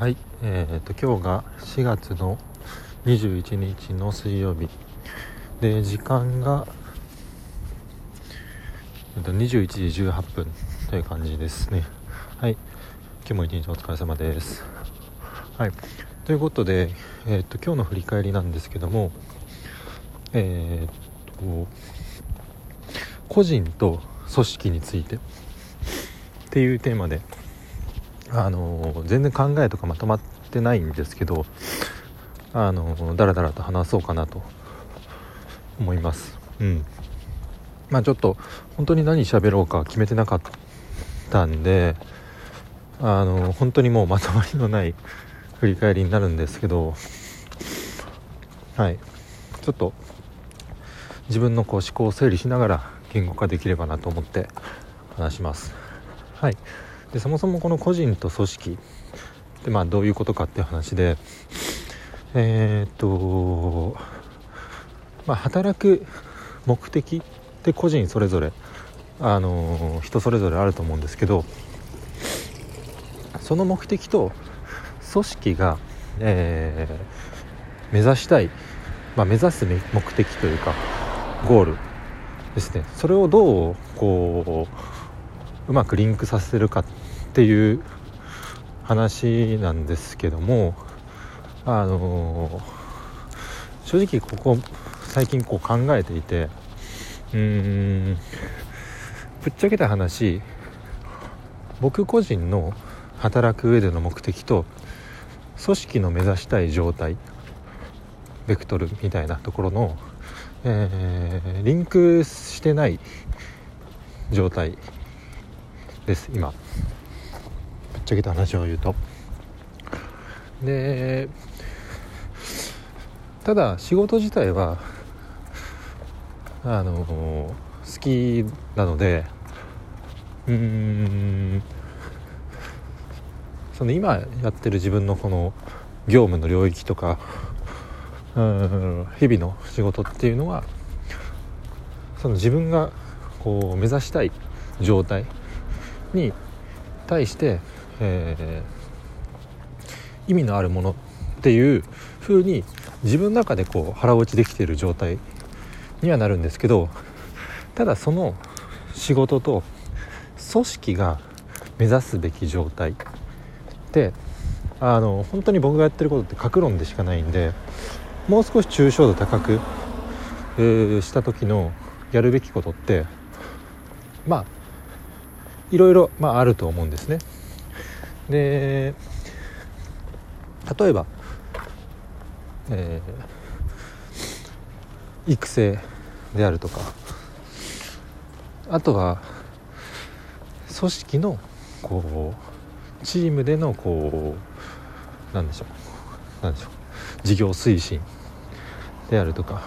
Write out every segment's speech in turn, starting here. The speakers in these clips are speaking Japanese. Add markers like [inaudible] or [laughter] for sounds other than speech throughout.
はい、えー、と今日が4月の21日の水曜日。で時間がえっと21時18分という感じですね。はい今日も一日お疲れ様です。はいということで、えー、と今日の振り返りなんですけどもえー、と個人と組織についてっていうテーマであの全然考えとかまとまってないんですけどあのだらだらと話そうかなと思います。うん。まあちょっと本当に何喋ろうか決めてなかったんであの本当にもうまとまりのない [laughs] 振り返りになるんですけどはい。ちょっと自分のこう思考を整理しながら言語化できればなと思って話します。はい。でそもそもこの個人と組織ってまあどういうことかっていう話でえー、っとまあ働く目的って個人それぞれあの人それぞれあると思うんですけどその目的と組織が、えー、目指したい、まあ、目指す目的というかゴールですね。それをどうこううまくリンクさせるかっっていう話なんですけどもあの正直ここ最近こう考えていてうーんぶっちゃけた話僕個人の働く上での目的と組織の目指したい状態ベクトルみたいなところの、えー、リンクしてない状態です今。ちゃけた話を言うと。でただ仕事自体はあの好きなのでうんその今やってる自分のこの業務の領域とかうん日々の仕事っていうのはその自分がこう目指したい状態に対して、えー、意味のあるものっていう風に自分の中でこう腹落ちできている状態にはなるんですけどただその仕事と組織が目指すべき状態ってあの本当に僕がやってることって格論でしかないんでもう少し抽象度高く、えー、した時のやるべきことってまあいろいろ、まあ、あると思うんですね。で例えば、えー、育成であるとかあとは組織のこうチームでのこうなんでしょうなんでしょう事業推進であるとか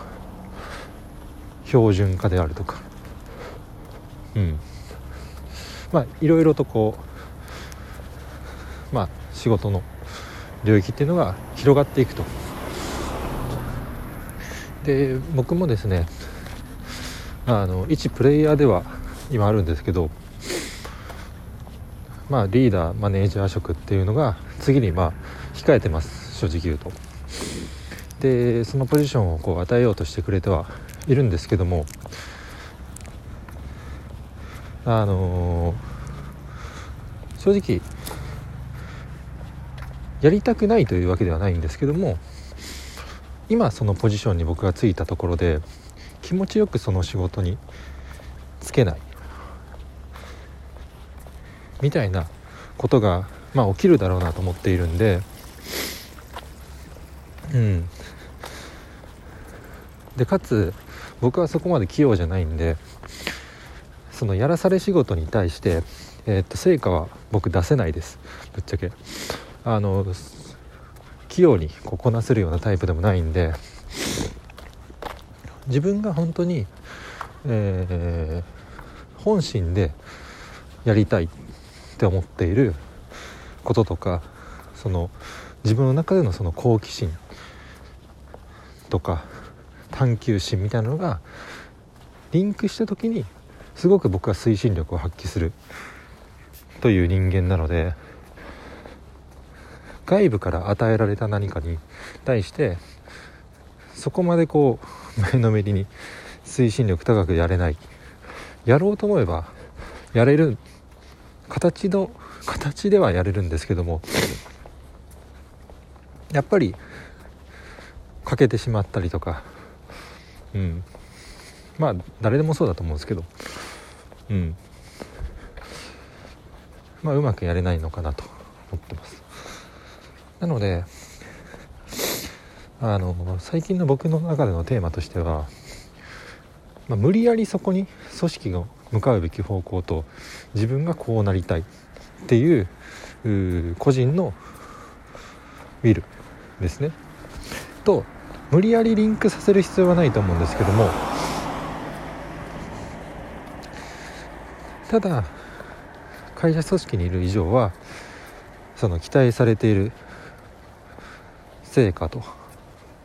標準化であるとか。うん。まあいろいろとこうまあ仕事の領域っていうのが広がっていくと。で僕もですねあの一プレイヤーでは今あるんですけどまあリーダーマネージャー職っていうのが次にまあ控えてます。正直言うと。でそのポジションをこう与えようとしてくれてはいるんですけどもあのー、正直やりたくないというわけではないんですけども今そのポジションに僕がついたところで気持ちよくその仕事につけない。みたいなことが、まあ、起きるだろうなと思っているんでうん。でかつ僕はそこまで器用じゃないんでそのやらされ仕事に対して、えー、っと成果は僕出せないです。ぶっちゃけ。あの器用にここなせるようなタイプでもないんで自分が本当に、えー、本心でやりたいって思っていることとかその自分の中でのその好奇心とか探求心みたいなのがリンクした時にすごく僕は推進力を発揮するという人間なので外部から与えられた何かに対してそこまでこう前のめりに推進力高くやれない。やろうと思えばやれる形の形ではやれるんですけどもやっぱり欠けてしまったりとかうん。まあ誰でもそうだと思うんですけどうん。まあうまくやれないのかなと思ってます。なのであの最近の僕の中でのテーマとしては、まあ、無理やりそこに組織が向かうべき方向と自分がこうなりたいっていう個人のウィルですね。と無理やりリンクさせる必要はないと思うんですけどもただ会社組織にいる以上はその期待されている成果と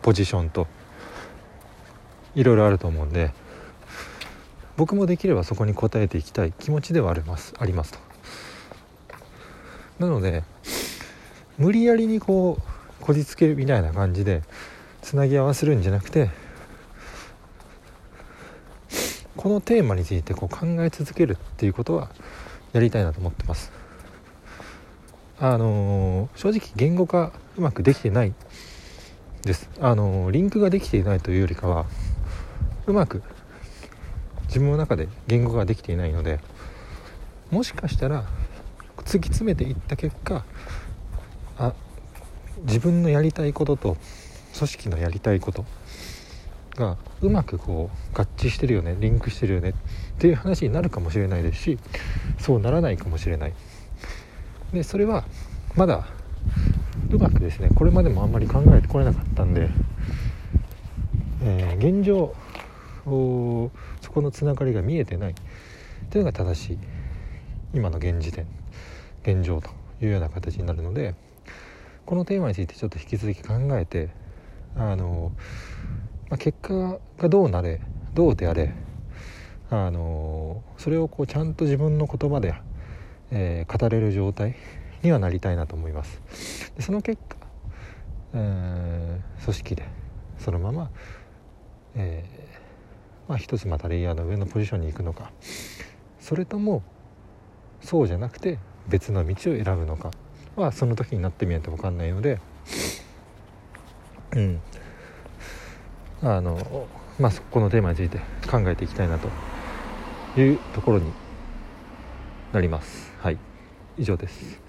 ポジションといろいろあると思うんで僕もできればそこに応えていきたい気持ちではありますありますと。なので無理やりにこうこじつけみたいな感じでつなぎ合わせるんじゃなくてこのテーマについてこう考え続けるっていうことはやりたいなと思ってます。あのー、正直言語化うまくできてないです。あの、リンクができていないというよりかはうまく自分の中で言語ができていないのでもしかしたら突き詰めていった結果あ自分のやりたいことと組織のやりたいことがうまくこう合致してるよねリンクしてるよねっていう話になるかもしれないですしそうならないかもしれない。でそれはまだうまくですねこれまでもあんまり考えてこれなかったんで、えー、現状そこのつながりが見えてないというのが正しい今の現時点現状というような形になるのでこのテーマについてちょっと引き続き考えてあの、まあ、結果がどうなれどうであれあのそれをこうちゃんと自分の言葉で、えー、語れる状態にはなりたいなと思います。でその結果、えー、組織でそのまま、えー、まあ、一つまたレイヤーの上のポジションに行くのかそれともそうじゃなくて別の道を選ぶのかはその時になってみないと分かんないのでうん。あのまあそこのテーマについて考えていきたいなというところになります。はい。以上です。